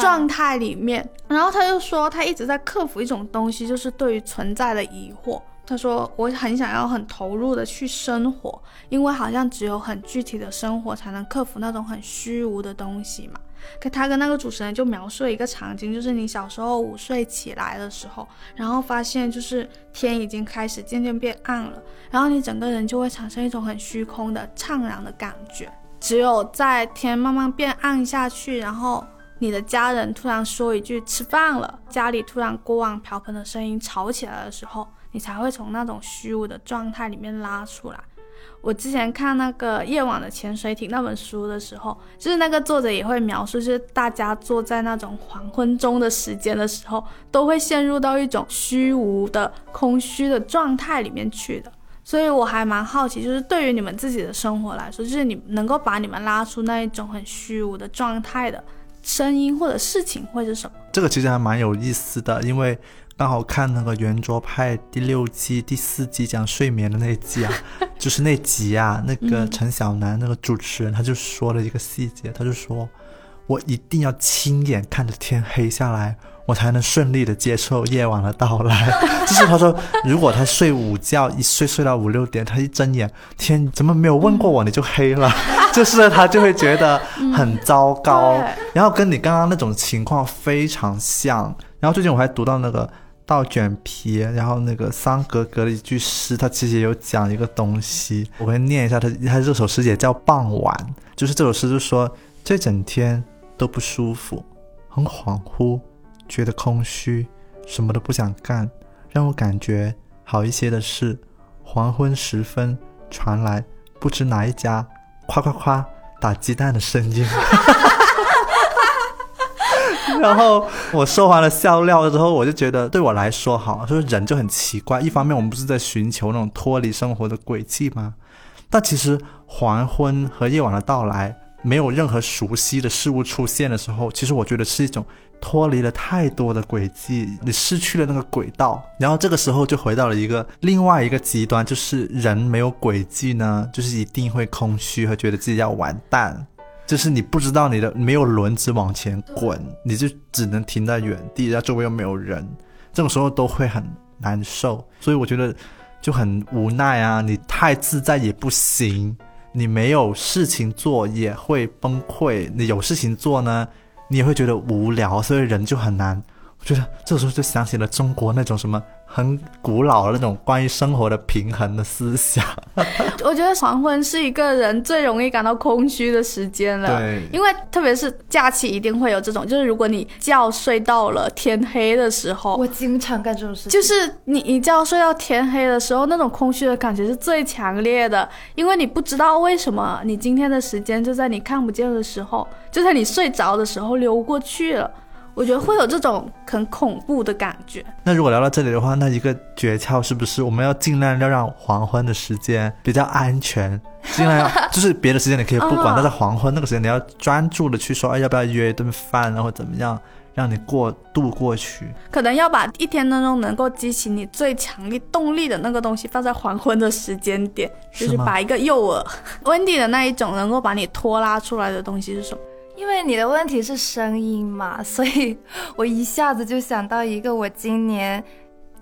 状态里面。然后他就说，他一直在克服一种东西，就是对于存在的疑惑。他说，我很想要很投入的去生活，因为好像只有很具体的生活才能克服那种很虚无的东西嘛。可他跟那个主持人就描述了一个场景，就是你小时候午睡起来的时候，然后发现就是天已经开始渐渐变暗了，然后你整个人就会产生一种很虚空的怅然的感觉。只有在天慢慢变暗下去，然后你的家人突然说一句吃饭了，家里突然锅碗瓢盆的声音吵起来的时候，你才会从那种虚无的状态里面拉出来。我之前看那个《夜晚的潜水艇》那本书的时候，就是那个作者也会描述，就是大家坐在那种黄昏中的时间的时候，都会陷入到一种虚无的、空虚的状态里面去的。所以我还蛮好奇，就是对于你们自己的生活来说，就是你能够把你们拉出那一种很虚无的状态的声音或者事情会是什么？这个其实还蛮有意思的，因为。刚好看那个圆桌派第六季第四季讲睡眠的那一集啊，就是那集啊，那个陈小南那个主持人他就说了一个细节，他就说，我一定要亲眼看着天黑下来，我才能顺利的接受夜晚的到来。就是他说，如果他睡午觉一睡睡到五六点，他一睁眼，天怎么没有问过我你就黑了，就是他就会觉得很糟糕。然后跟你刚刚那种情况非常像。然后最近我还读到那个。倒卷皮，然后那个桑格格的一句诗，他其实有讲一个东西，我会念一下他，他这首诗也叫傍晚，就是这首诗就说这整天都不舒服，很恍惚，觉得空虚，什么都不想干，让 我感觉好一些的是黄昏时分传来不知哪一家夸夸夸打鸡蛋的声音。然后我说完了笑料之后，我就觉得对我来说，哈，就是人就很奇怪。一方面，我们不是在寻求那种脱离生活的轨迹吗？但其实黄昏和夜晚的到来，没有任何熟悉的事物出现的时候，其实我觉得是一种脱离了太多的轨迹，你失去了那个轨道。然后这个时候就回到了一个另外一个极端，就是人没有轨迹呢，就是一定会空虚和觉得自己要完蛋。就是你不知道你的没有轮子往前滚，你就只能停在原地，然后周围又没有人，这种时候都会很难受。所以我觉得就很无奈啊，你太自在也不行，你没有事情做也会崩溃，你有事情做呢，你也会觉得无聊，所以人就很难。我觉得这时候就想起了中国那种什么。很古老的那种关于生活的平衡的思想。我觉得黄昏是一个人最容易感到空虚的时间了。对，因为特别是假期一定会有这种，就是如果你觉睡到了天黑的时候，我经常干这种事情。就是你一觉睡到天黑的时候，那种空虚的感觉是最强烈的，因为你不知道为什么你今天的时间就在你看不见的时候，就在你睡着的时候溜过去了。我觉得会有这种很恐怖的感觉。那如果聊到这里的话，那一个诀窍是不是我们要尽量要让黄昏的时间比较安全，尽量要就是别的时间你可以不管，但是黄昏那个时间你要专注的去说，哎，要不要约一顿饭，然后怎么样让你过渡过去？可能要把一天当中能够激起你最强力动力的那个东西放在黄昏的时间点，就是把一个诱饵，温蒂的那一种能够把你拖拉出来的东西是什么？因为你的问题是声音嘛，所以我一下子就想到一个我今年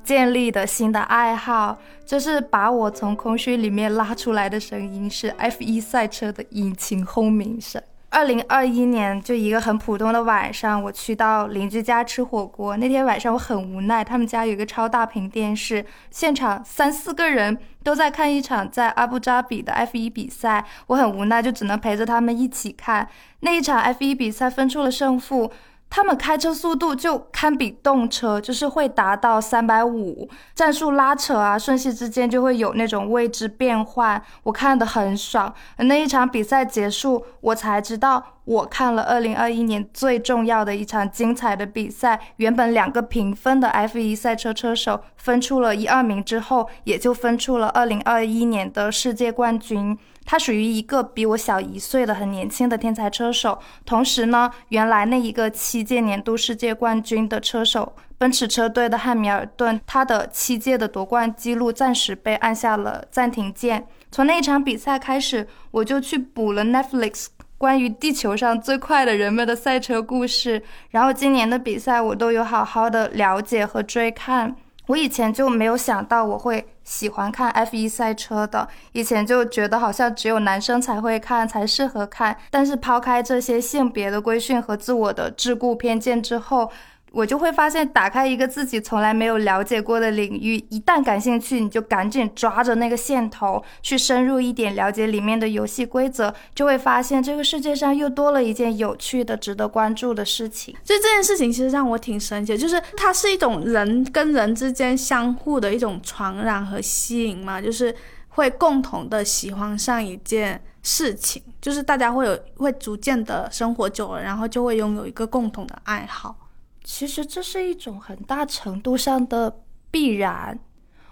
建立的新的爱好，就是把我从空虚里面拉出来的声音是 F1 赛车的引擎轰鸣声。二零二一年，就一个很普通的晚上，我去到邻居家吃火锅。那天晚上我很无奈，他们家有一个超大屏电视，现场三四个人都在看一场在阿布扎比的 F 一比赛。我很无奈，就只能陪着他们一起看那一场 F 一比赛，分出了胜负。他们开车速度就堪比动车，就是会达到三百五，战术拉扯啊，瞬息之间就会有那种位置变换，我看得很爽。那一场比赛结束，我才知道我看了二零二一年最重要的一场精彩的比赛。原本两个平分的 F1 赛车车手分出了一二名之后，也就分出了二零二一年的世界冠军。他属于一个比我小一岁的很年轻的天才车手，同时呢，原来那一个七届年度世界冠军的车手，奔驰车队的汉密尔顿，他的七届的夺冠记录暂时被按下了暂停键。从那一场比赛开始，我就去补了 Netflix 关于地球上最快的人们的赛车故事，然后今年的比赛我都有好好的了解和追看。我以前就没有想到我会喜欢看 F1 赛车的，以前就觉得好像只有男生才会看，才适合看。但是抛开这些性别的规训和自我的桎梏偏见之后，我就会发现，打开一个自己从来没有了解过的领域，一旦感兴趣，你就赶紧抓着那个线头去深入一点了解里面的游戏规则，就会发现这个世界上又多了一件有趣的、值得关注的事情。就这件事情，其实让我挺神奇的，就是它是一种人跟人之间相互的一种传染和吸引嘛，就是会共同的喜欢上一件事情，就是大家会有会逐渐的生活久了，然后就会拥有一个共同的爱好。其实这是一种很大程度上的必然。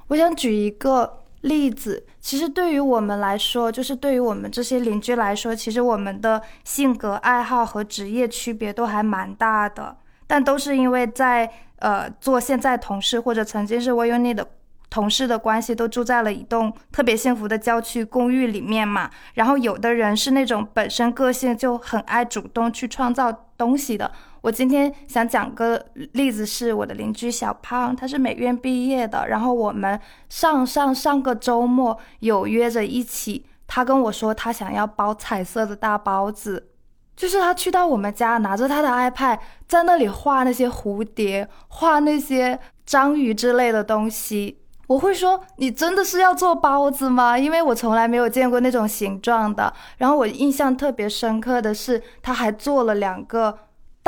我想举一个例子，其实对于我们来说，就是对于我们这些邻居来说，其实我们的性格、爱好和职业区别都还蛮大的，但都是因为在呃做现在同事或者曾经是 v uni 的同事的关系，都住在了一栋特别幸福的郊区公寓里面嘛。然后有的人是那种本身个性就很爱主动去创造东西的。我今天想讲个例子，是我的邻居小胖，他是美院毕业的。然后我们上上上个周末有约着一起，他跟我说他想要包彩色的大包子，就是他去到我们家，拿着他的 iPad 在那里画那些蝴蝶，画那些章鱼之类的东西。我会说你真的是要做包子吗？因为我从来没有见过那种形状的。然后我印象特别深刻的是，他还做了两个。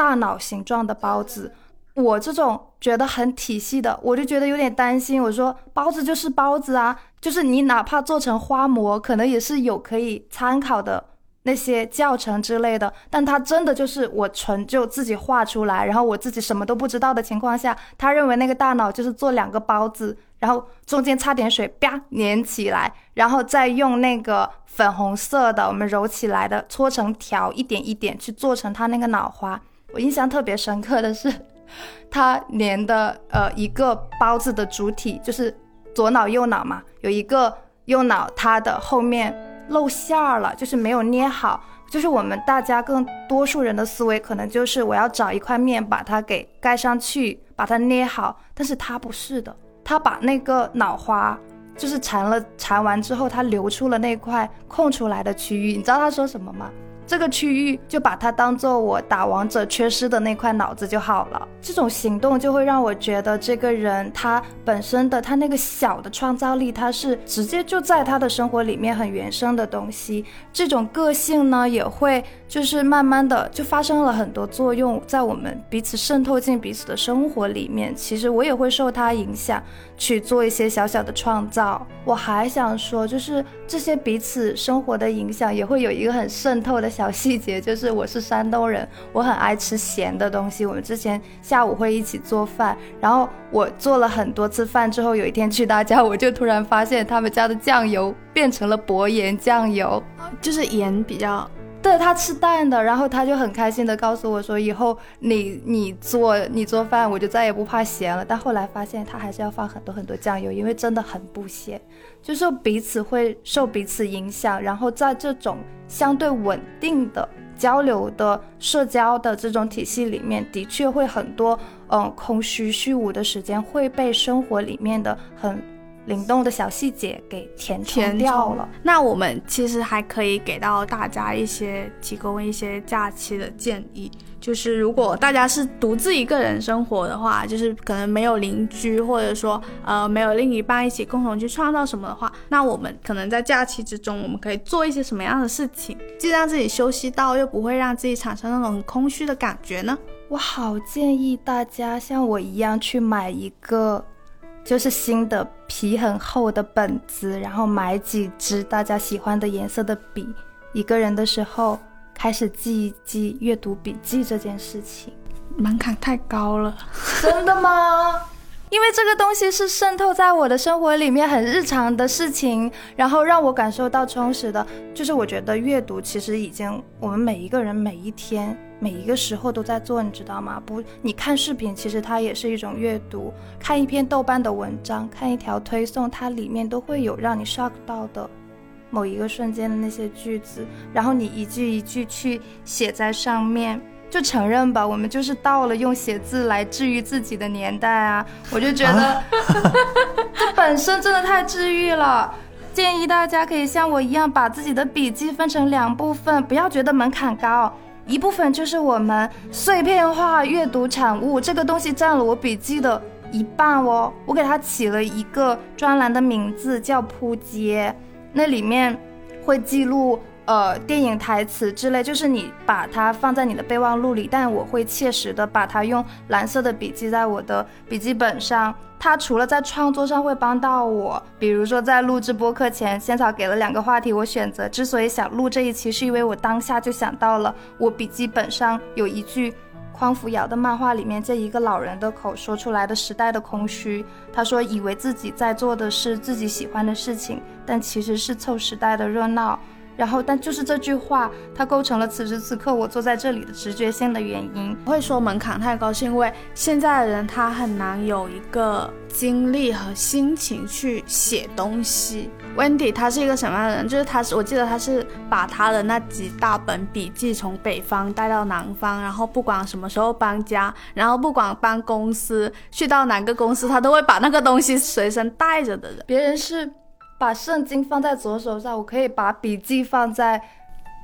大脑形状的包子，我这种觉得很体系的，我就觉得有点担心。我说包子就是包子啊，就是你哪怕做成花模，可能也是有可以参考的那些教程之类的。但他真的就是我纯就自己画出来，然后我自己什么都不知道的情况下，他认为那个大脑就是做两个包子，然后中间插点水，啪粘起来，然后再用那个粉红色的我们揉起来的搓成条，一点一点去做成他那个脑花。我印象特别深刻的是，他连的呃一个包子的主体就是左脑右脑嘛，有一个右脑它的后面露馅儿了，就是没有捏好。就是我们大家更多数人的思维可能就是我要找一块面把它给盖上去，把它捏好。但是他不是的，他把那个脑花就是缠了缠完之后，他留出了那块空出来的区域。你知道他说什么吗？这个区域就把它当做我打王者缺失的那块脑子就好了。这种行动就会让我觉得这个人他本身的他那个小的创造力，他是直接就在他的生活里面很原生的东西。这种个性呢，也会就是慢慢的就发生了很多作用，在我们彼此渗透进彼此的生活里面。其实我也会受他影响去做一些小小的创造。我还想说，就是这些彼此生活的影响，也会有一个很渗透的。小细节就是我是山东人，我很爱吃咸的东西。我们之前下午会一起做饭，然后我做了很多次饭之后，有一天去他家，我就突然发现他们家的酱油变成了薄盐酱油，就是盐比较。对他吃淡的，然后他就很开心的告诉我说：“以后你你做你做饭，我就再也不怕咸了。”但后来发现他还是要放很多很多酱油，因为真的很不咸。就是彼此会受彼此影响，然后在这种相对稳定的交流的社交的这种体系里面，的确会很多嗯空虚虚无的时间会被生活里面的很。灵动的小细节给填填掉了。那我们其实还可以给到大家一些提供一些假期的建议，就是如果大家是独自一个人生活的话，就是可能没有邻居，或者说呃没有另一半一起共同去创造什么的话，那我们可能在假期之中，我们可以做一些什么样的事情，既让自己休息到，又不会让自己产生那种很空虚的感觉呢？我好建议大家像我一样去买一个。就是新的皮很厚的本子，然后买几支大家喜欢的颜色的笔，一个人的时候开始记一记阅读笔记这件事情，门槛太高了，真的吗？因为这个东西是渗透在我的生活里面很日常的事情，然后让我感受到充实的。就是我觉得阅读其实已经我们每一个人每一天每一个时候都在做，你知道吗？不，你看视频其实它也是一种阅读，看一篇豆瓣的文章，看一条推送，它里面都会有让你 shock 到的某一个瞬间的那些句子，然后你一句一句去写在上面。就承认吧，我们就是到了用写字来治愈自己的年代啊！我就觉得 这本身真的太治愈了。建议大家可以像我一样，把自己的笔记分成两部分，不要觉得门槛高。一部分就是我们碎片化阅读产物，这个东西占了我笔记的一半哦。我给它起了一个专栏的名字，叫扑街，那里面会记录。呃，电影台词之类，就是你把它放在你的备忘录里，但我会切实的把它用蓝色的笔记在我的笔记本上。它除了在创作上会帮到我，比如说在录制播客前，仙草给了两个话题我选择。之所以想录这一期，是因为我当下就想到了我笔记本上有一句匡扶摇的漫画里面这一个老人的口说出来的时代的空虚。他说，以为自己在做的是自己喜欢的事情，但其实是凑时代的热闹。然后，但就是这句话，它构成了此时此刻我坐在这里的直觉性的原因。不会说门槛太高，是因为现在的人他很难有一个精力和心情去写东西。Wendy 他是一个什么样的人？就是他是，我记得他是把他的那几大本笔记从北方带到南方，然后不管什么时候搬家，然后不管搬公司，去到哪个公司，他都会把那个东西随身带着的人。别人是。把圣经放在左手上，我可以把笔记放在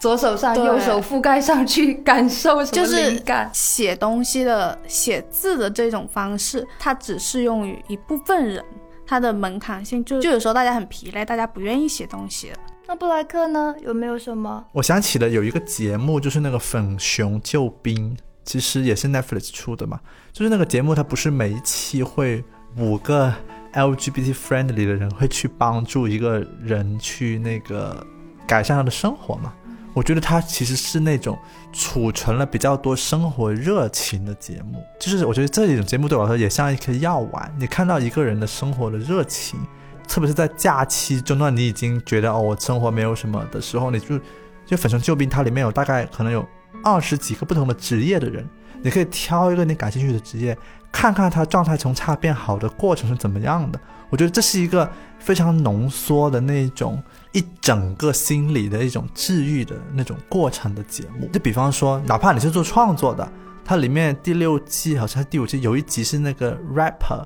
左手上，右手覆盖上去，感受就是写东西的写字的这种方式，它只适用于一部分人，它的门槛性就就有时候大家很疲累，大家不愿意写东西了。那布莱克呢？有没有什么？我想起了有一个节目，就是那个粉熊救兵，其实也是 Netflix 出的嘛。就是那个节目，它不是每一期会五个。LGBT friendly 的人会去帮助一个人去那个改善他的生活嘛？我觉得他其实是那种储存了比较多生活热情的节目，就是我觉得这一种节目对我来说也像一颗药丸。你看到一个人的生活的热情，特别是在假期中段，你已经觉得哦，我生活没有什么的时候，你就就粉身救兵，它里面有大概可能有二十几个不同的职业的人，你可以挑一个你感兴趣的职业。看看他状态从差变好的过程是怎么样的，我觉得这是一个非常浓缩的那种一整个心理的一种治愈的那种过程的节目。就比方说，哪怕你是做创作的，它里面第六季好像第五季有一集是那个 rapper，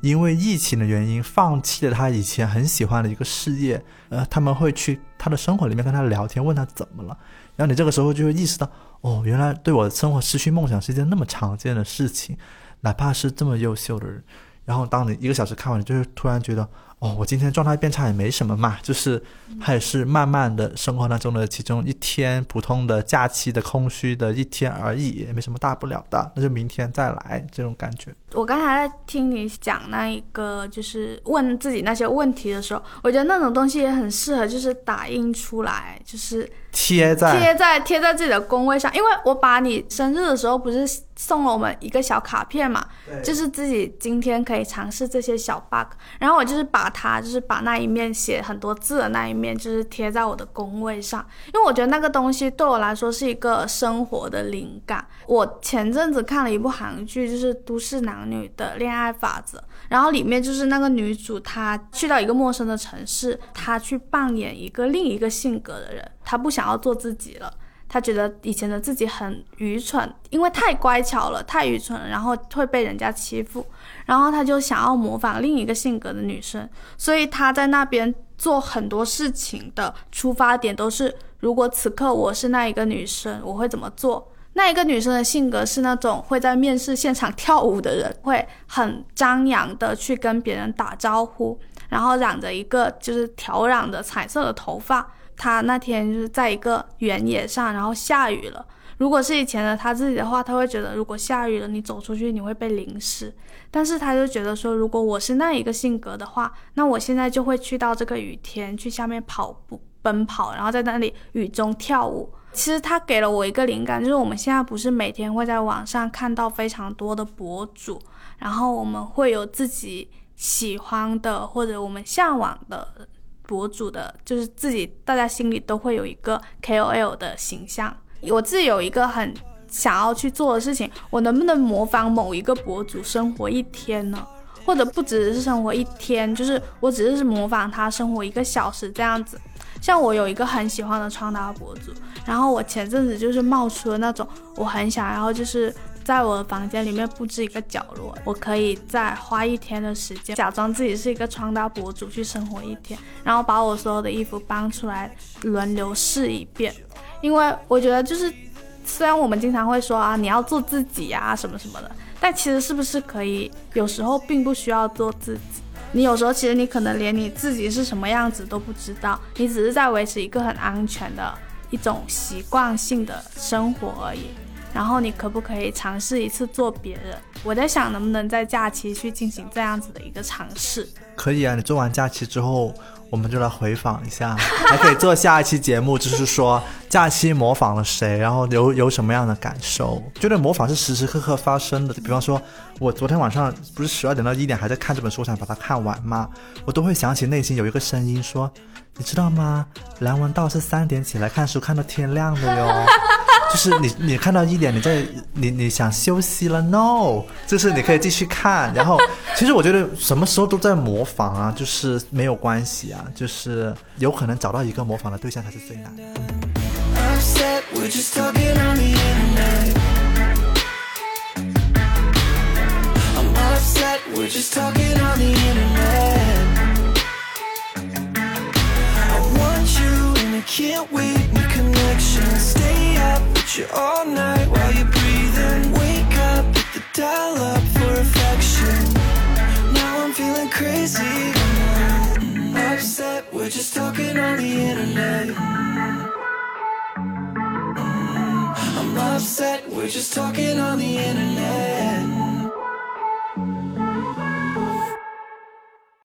因为疫情的原因放弃了他以前很喜欢的一个事业，呃，他们会去他的生活里面跟他聊天，问他怎么了，然后你这个时候就会意识到，哦，原来对我的生活失去梦想是一件那么常见的事情。哪怕是这么优秀的人，然后当你一个小时看完，你就是突然觉得。哦，我今天状态变差也没什么嘛，就是它也是慢慢的生活当中的其中一天，普通的假期的空虚的一天而已，也没什么大不了的，那就明天再来这种感觉。我刚才在听你讲那一个，就是问自己那些问题的时候，我觉得那种东西也很适合，就是打印出来，就是贴在贴在贴在自己的工位上，因为我把你生日的时候不是送了我们一个小卡片嘛，就是自己今天可以尝试这些小 bug，然后我就是把。它就是把那一面写很多字的那一面，就是贴在我的工位上，因为我觉得那个东西对我来说是一个生活的灵感。我前阵子看了一部韩剧，就是《都市男女的恋爱法则》，然后里面就是那个女主，她去到一个陌生的城市，她去扮演一个另一个性格的人，她不想要做自己了。他觉得以前的自己很愚蠢，因为太乖巧了，太愚蠢了，然后会被人家欺负，然后他就想要模仿另一个性格的女生，所以他在那边做很多事情的出发点都是，如果此刻我是那一个女生，我会怎么做？那一个女生的性格是那种会在面试现场跳舞的人，会很张扬的去跟别人打招呼，然后染着一个就是挑染的彩色的头发。她那天就是在一个原野上，然后下雨了。如果是以前的她自己的话，她会觉得如果下雨了，你走出去你会被淋湿。但是她就觉得说，如果我是那一个性格的话，那我现在就会去到这个雨天，去下面跑步、奔跑，然后在那里雨中跳舞。其实他给了我一个灵感，就是我们现在不是每天会在网上看到非常多的博主，然后我们会有自己喜欢的或者我们向往的。博主的，就是自己，大家心里都会有一个 KOL 的形象。我自己有一个很想要去做的事情，我能不能模仿某一个博主生活一天呢？或者不只是生活一天，就是我只是模仿他生活一个小时这样子。像我有一个很喜欢的穿搭博主，然后我前阵子就是冒出了那种我很想要，就是在我的房间里面布置一个角落，我可以再花一天的时间，假装自己是一个穿搭博主去生活一天，然后把我所有的衣服搬出来轮流试一遍，因为我觉得就是虽然我们经常会说啊你要做自己呀、什么什么的，但其实是不是可以有时候并不需要做自己。你有时候其实你可能连你自己是什么样子都不知道，你只是在维持一个很安全的一种习惯性的生活而已。然后你可不可以尝试一次做别人？我在想能不能在假期去进行这样子的一个尝试。可以啊，你做完假期之后，我们就来回访一下，还可以做下一期节目，就是说假期模仿了谁，然后有有什么样的感受？觉得模仿是时时刻刻发生的。比方说，我昨天晚上不是十二点到一点还在看这本书，想把它看完吗？我都会想起内心有一个声音说：“你知道吗？梁文道是三点起来看书，看到天亮的哟。”就是你，你看到一点，你在你你想休息了，no，就是你可以继续看。然后，其实我觉得什么时候都在模仿啊，就是没有关系啊，就是有可能找到一个模仿的对象才是最难 Can't wait, we connection. Stay up you all night while you're breathing. Wake up, hit the dial up for affection. Now I'm feeling crazy. Mm, Upset, we're just talking on the internet. I'm upset, we're just talking on the internet.